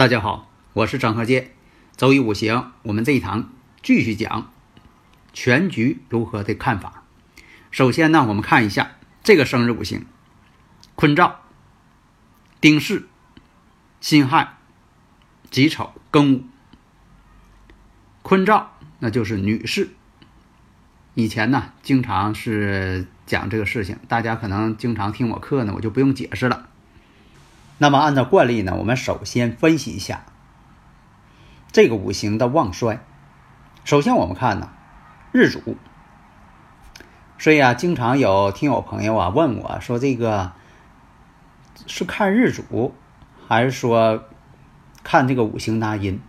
大家好，我是张和建。周易五行，我们这一堂继续讲全局如何的看法。首先呢，我们看一下这个生日五行：坤兆、丁巳、辛亥、己丑、庚午。坤兆那就是女士。以前呢，经常是讲这个事情，大家可能经常听我课呢，我就不用解释了。那么按照惯例呢，我们首先分析一下这个五行的旺衰。首先我们看呢，日主。所以啊，经常有听友朋友啊问我说，这个是看日主，还是说看这个五行纳音？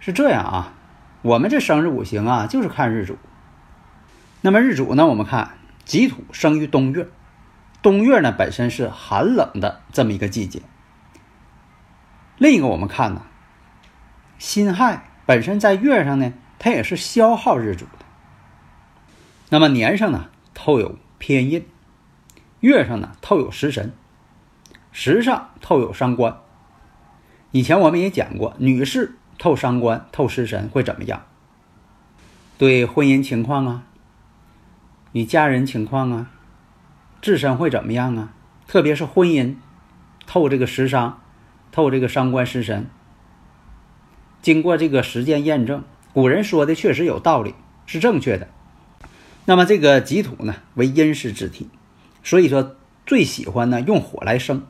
是这样啊，我们这生日五行啊，就是看日主。那么日主呢，我们看己土生于冬月。冬月呢，本身是寒冷的这么一个季节。另一个我们看呢，辛亥本身在月上呢，它也是消耗日主的。那么年上呢透有偏印，月上呢透有食神，时上透有伤官。以前我们也讲过，女士透伤官、透食神会怎么样？对婚姻情况啊，与家人情况啊。自身会怎么样啊？特别是婚姻，透这个食伤，透这个伤官食神。经过这个实践验证，古人说的确实有道理，是正确的。那么这个己土呢，为阴湿之体，所以说最喜欢呢用火来生。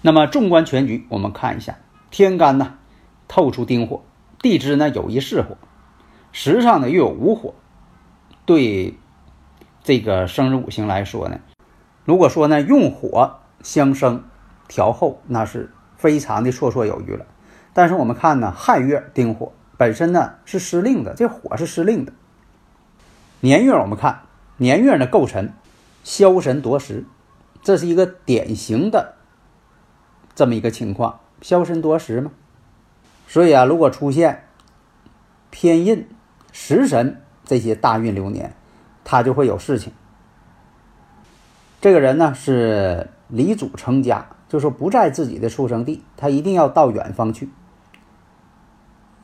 那么纵观全局，我们看一下，天干呢透出丁火，地支呢有一巳火，时上呢又有午火，对这个生日五行来说呢。如果说呢，用火相生调候，那是非常的绰绰有余了。但是我们看呢，亥月丁火本身呢是失令的，这火是失令的。年月我们看年月呢构成消神夺食，这是一个典型的这么一个情况，消神夺食嘛。所以啊，如果出现偏印、食神这些大运流年，他就会有事情。这个人呢是离祖成家，就说不在自己的出生地，他一定要到远方去。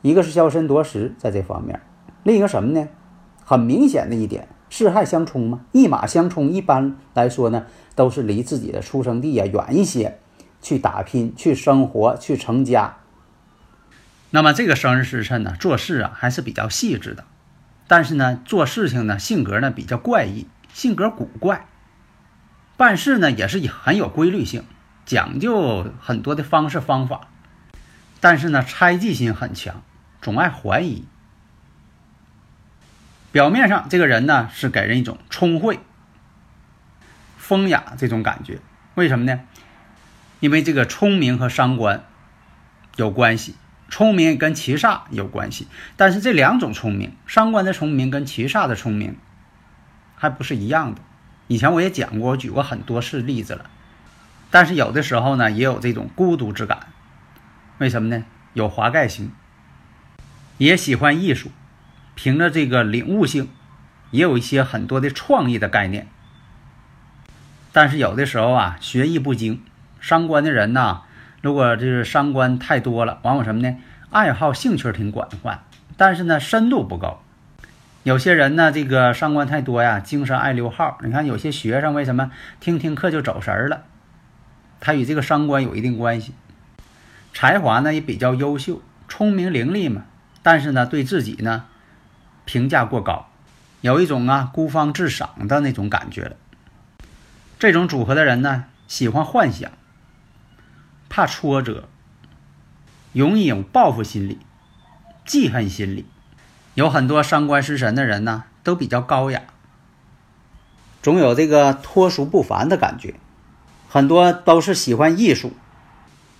一个是消身夺食，在这方面；另一个什么呢？很明显的一点，四害相冲嘛，一马相冲，一般来说呢，都是离自己的出生地呀远一些，去打拼、去生活、去成家。那么这个生日时辰呢，做事啊还是比较细致的，但是呢，做事情呢性格呢比较怪异，性格古怪。办事呢也是很有规律性，讲究很多的方式方法，但是呢猜忌心很强，总爱怀疑。表面上这个人呢是给人一种聪慧、风雅这种感觉，为什么呢？因为这个聪明和伤官有关系，聪明跟七煞有关系，但是这两种聪明，伤官的聪明跟七煞的聪明还不是一样的。以前我也讲过，我举过很多次例子了，但是有的时候呢，也有这种孤独之感。为什么呢？有华盖型，也喜欢艺术，凭着这个领悟性，也有一些很多的创意的概念。但是有的时候啊，学艺不精，伤官的人呐，如果就是伤官太多了，往往什么呢？爱好兴趣挺广泛，但是呢，深度不够。有些人呢，这个伤官太多呀，精神爱溜号。你看有些学生为什么听听课就走神了？他与这个伤官有一定关系。才华呢也比较优秀，聪明伶俐嘛，但是呢对自己呢评价过高，有一种啊孤芳自赏的那种感觉了。这种组合的人呢，喜欢幻想，怕挫折，容易有报复心理、记恨心理。有很多伤官食神的人呢，都比较高雅，总有这个脱俗不凡的感觉。很多都是喜欢艺术，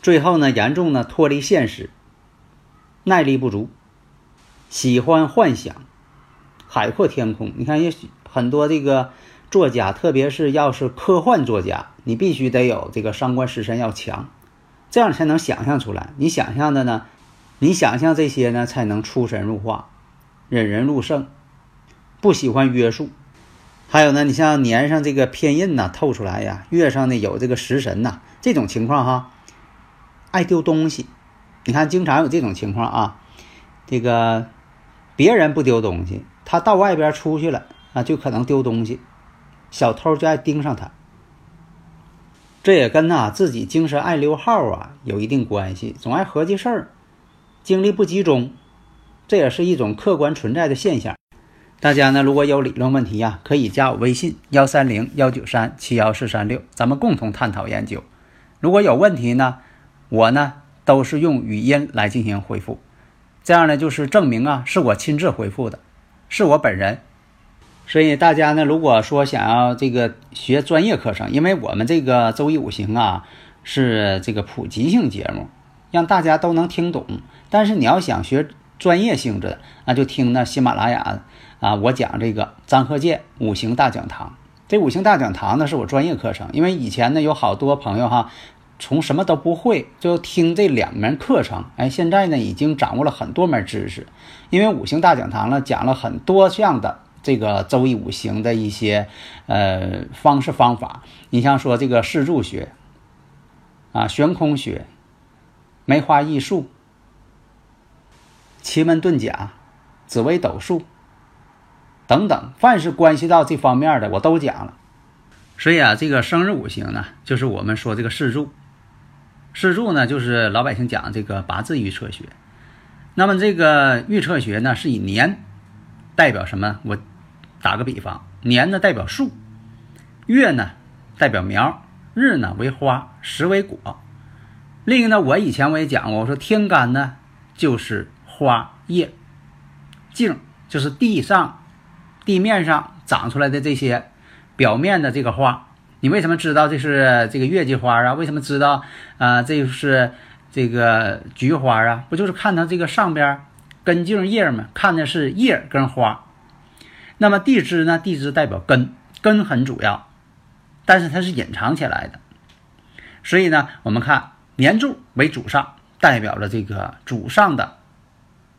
最后呢，严重呢脱离现实，耐力不足，喜欢幻想，海阔天空。你看，也许很多这个作家，特别是要是科幻作家，你必须得有这个伤官食神要强，这样才能想象出来。你想象的呢，你想象这些呢，才能出神入化。忍人入胜，不喜欢约束。还有呢，你像年上这个偏印呐透出来呀，月上呢有这个食神呐，这种情况哈，爱丢东西。你看，经常有这种情况啊，这个别人不丢东西，他到外边出去了啊，就可能丢东西，小偷就爱盯上他。这也跟呐自己精神爱溜号啊有一定关系，总爱合计事儿，精力不集中。这也是一种客观存在的现象。大家呢，如果有理论问题呀，可以加我微信幺三零幺九三七幺四三六，咱们共同探讨研究。如果有问题呢，我呢都是用语音来进行回复，这样呢就是证明啊是我亲自回复的，是我本人。所以大家呢，如果说想要这个学专业课程，因为我们这个周易五行啊是这个普及性节目，让大家都能听懂。但是你要想学。专业性质的，那就听那喜马拉雅啊，我讲这个张鹤健五行大讲堂。这五行大讲堂呢，是我专业课程。因为以前呢，有好多朋友哈，从什么都不会就听这两门课程，哎，现在呢已经掌握了很多门知识。因为五行大讲堂呢，讲了很多项的这个周易五行的一些呃方式方法。你像说这个四柱学啊，悬空学，梅花易数。奇门遁甲、紫微斗数等等，凡是关系到这方面的，我都讲了。所以啊，这个生日五行呢，就是我们说这个四柱。四柱呢，就是老百姓讲这个八字预测学。那么这个预测学呢，是以年代表什么？我打个比方，年呢代表树，月呢代表苗，日呢为花，时为果。另一个呢，我以前我也讲过，我说天干呢就是。花叶茎就是地上地面上长出来的这些表面的这个花，你为什么知道这是这个月季花啊？为什么知道啊？这是这个菊花啊？不就是看它这个上边根茎叶吗？看的是叶跟花。那么地支呢？地支代表根，根很主要，但是它是隐藏起来的。所以呢，我们看年柱为主上，代表了这个主上的。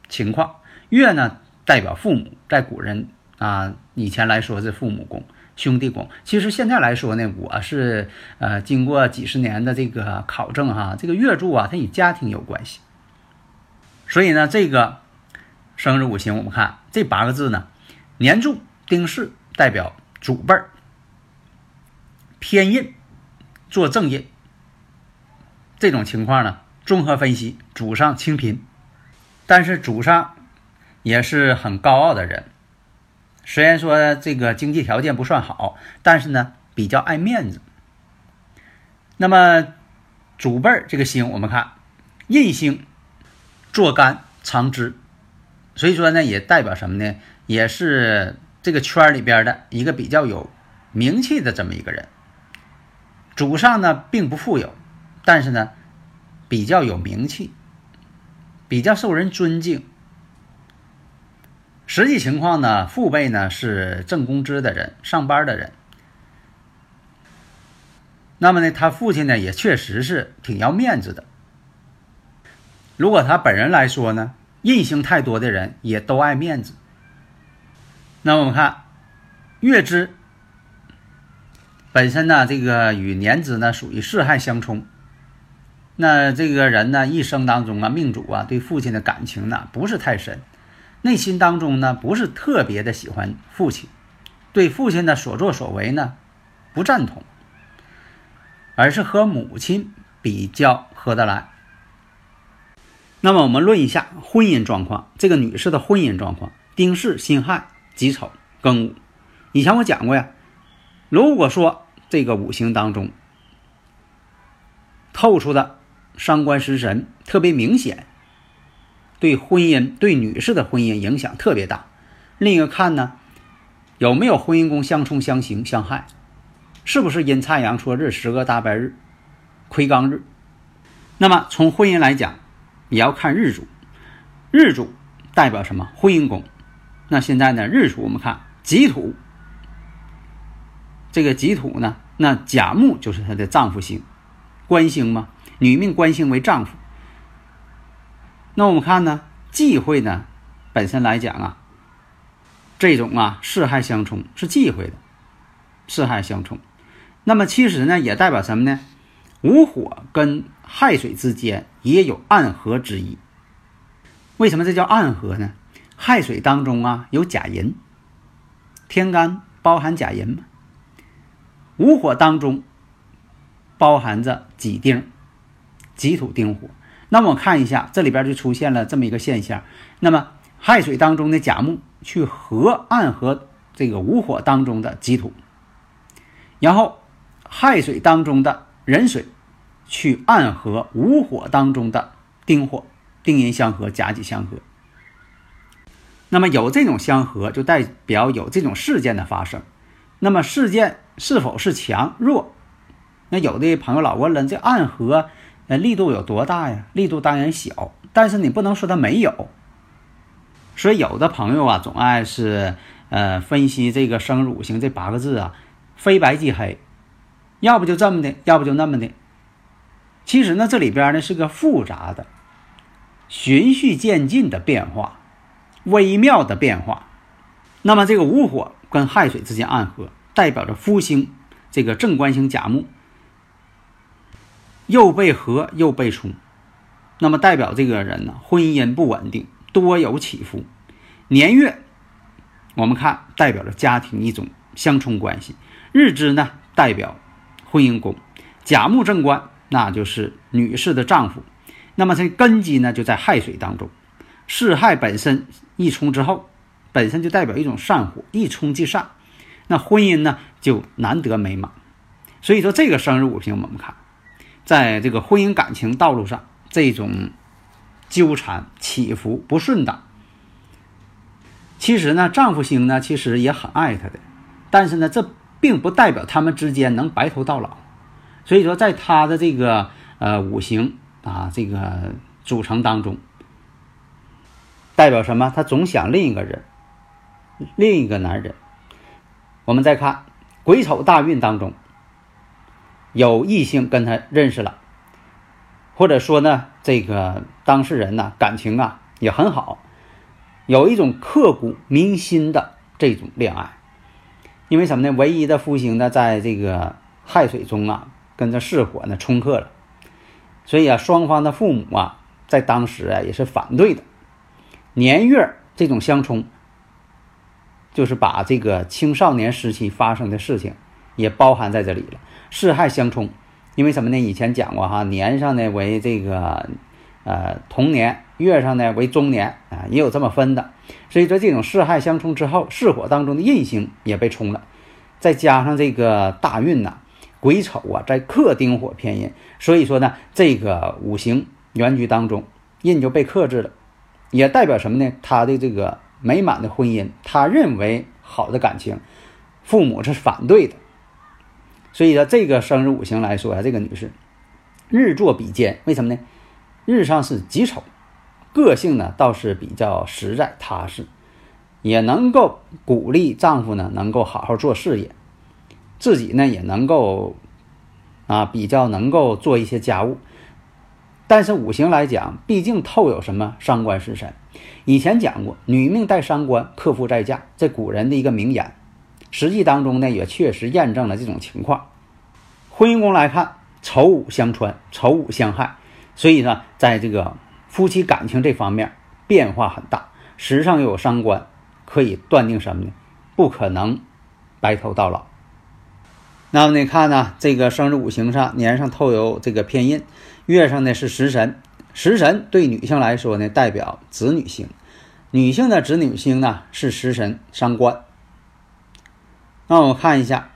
情况月呢代表父母，在古人啊以前来说是父母宫、兄弟宫。其实现在来说呢，我是呃经过几十年的这个考证哈，这个月柱啊它与家庭有关系。所以呢，这个生日五行我们看这八个字呢，年柱丁巳代表主辈儿，偏印做正印。这种情况呢，综合分析，主上清贫。但是祖上也是很高傲的人，虽然说这个经济条件不算好，但是呢比较爱面子。那么祖辈儿这个星，我们看印星坐干藏支，所以说呢也代表什么呢？也是这个圈里边的一个比较有名气的这么一个人。祖上呢并不富有，但是呢比较有名气。比较受人尊敬。实际情况呢，父辈呢是挣工资的人，上班的人。那么呢，他父亲呢也确实是挺要面子的。如果他本人来说呢，印星太多的人也都爱面子。那我们看月支本身呢，这个与年支呢属于四害相冲。那这个人呢，一生当中啊，命主啊，对父亲的感情呢不是太深，内心当中呢不是特别的喜欢父亲，对父亲的所作所为呢不赞同，而是和母亲比较合得来。那么我们论一下婚姻状况，这个女士的婚姻状况：丁巳、辛亥、己丑、庚午。以前我讲过呀，如果说这个五行当中透出的。伤官食神特别明显，对婚姻对女士的婚姻影响特别大。另一个看呢，有没有婚姻宫相冲、相刑、相害，是不是阴差阳错日、十个大白日、亏刚日？那么从婚姻来讲，也要看日主，日主代表什么？婚姻宫。那现在呢，日主我们看己土，这个己土呢，那甲木就是她的丈夫星，官星嘛，女命官星为丈夫。那我们看呢，忌讳呢，本身来讲啊，这种啊四害相冲是忌讳的，四害相冲。那么其实呢，也代表什么呢？午火跟亥水之间也有暗合之意。为什么这叫暗合呢？亥水当中啊有甲寅，天干包含甲寅嘛。午火当中包含着己丁，己土丁火。那么我看一下，这里边就出现了这么一个现象。那么亥水当中的甲木去合暗合这个午火当中的己土，然后亥水当中的壬水去暗合午火当中的丁火，丁寅相合，甲己相合。那么有这种相合，就代表有这种事件的发生。那么事件是否是强弱？那有的朋友老问了，这暗合。那力度有多大呀？力度当然小，但是你不能说它没有。所以有的朋友啊，总爱是呃分析这个生日五行这八个字啊，非白即黑，要不就这么的，要不就那么的。其实呢，这里边呢是个复杂的、循序渐进的变化，微妙的变化。那么这个午火跟亥水之间暗合，代表着夫星这个正官星甲木。又被合又被冲，那么代表这个人呢，婚姻不稳定，多有起伏。年月，我们看代表着家庭一种相冲关系。日支呢，代表婚姻宫。甲木正官，那就是女士的丈夫。那么这根基呢，就在亥水当中。巳亥本身一冲之后，本身就代表一种善火，一冲即散。那婚姻呢，就难得美满。所以说，这个生日五行我们看。在这个婚姻感情道路上，这种纠缠、起伏、不顺当，其实呢，丈夫星呢，其实也很爱她的，但是呢，这并不代表他们之间能白头到老。所以说，在他的这个呃五行啊这个组成当中，代表什么？他总想另一个人，另一个男人。我们再看癸丑大运当中。有异性跟他认识了，或者说呢，这个当事人呢感情啊也很好，有一种刻骨铭心的这种恋爱。因为什么呢？唯一的夫星呢，在这个亥水中啊，跟着巳火呢冲克了，所以啊，双方的父母啊，在当时啊也是反对的。年月这种相冲，就是把这个青少年时期发生的事情也包含在这里了。四害相冲，因为什么呢？以前讲过哈，年上呢为这个呃童年，月上呢为中年啊，也有这么分的。所以说这种四害相冲之后，巳火当中的印星也被冲了，再加上这个大运呐，癸丑啊在克丁火偏印，所以说呢，这个五行原局当中印就被克制了，也代表什么呢？他的这个美满的婚姻，他认为好的感情，父母是反对的。所以说，这个生日五行来说啊，这个女士日坐比肩，为什么呢？日上是己丑，个性呢倒是比较实在踏实，也能够鼓励丈夫呢能够好好做事业，自己呢也能够啊比较能够做一些家务。但是五行来讲，毕竟透有什么伤官食神。以前讲过，女命带伤官，克夫在嫁，这古人的一个名言。实际当中呢，也确实验证了这种情况。婚姻宫来看，丑午相穿，丑午相害，所以呢，在这个夫妻感情这方面变化很大。时上又有伤官，可以断定什么呢？不可能白头到老。那么你看呢，这个生日五行上年上透有这个偏印，月上呢是食神，食神对女性来说呢，代表子女星，女性的子女星呢是食神伤官。那我们看一下，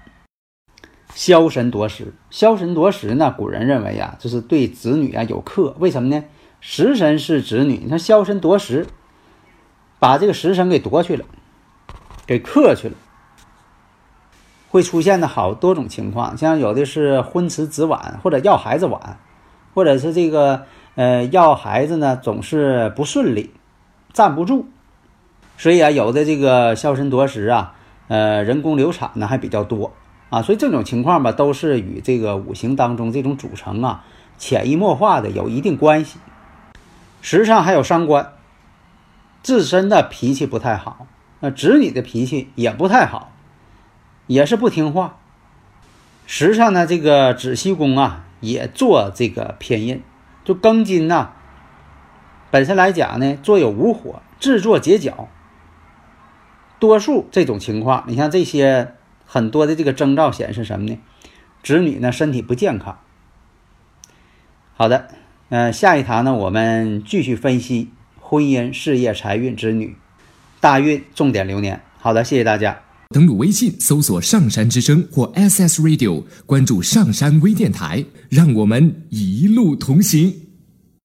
枭神夺食。枭神夺食呢？古人认为啊，就是对子女啊有克。为什么呢？食神是子女，你看枭神夺食，把这个食神给夺去了，给克去了，会出现的好多种情况，像有的是婚迟子晚，或者要孩子晚，或者是这个呃要孩子呢总是不顺利，站不住，所以啊，有的这个枭神夺食啊，呃人工流产呢还比较多啊，所以这种情况吧，都是与这个五行当中这种组成啊潜移默化的有一定关系。实际上还有伤官，自身的脾气不太好，那子女的脾气也不太好，也是不听话。实际上呢，这个子息宫啊也做这个偏印，就庚金呐，本身来讲呢，做有无火，制作结角。多数这种情况，你像这些很多的这个征兆显示什么呢？子女呢身体不健康。好的。呃，下一堂呢，我们继续分析婚姻、事业、财运、子女、大运重点流年。好的，谢谢大家。登录微信搜索“上山之声”或 SS Radio，关注上山微电台，让我们一路同行。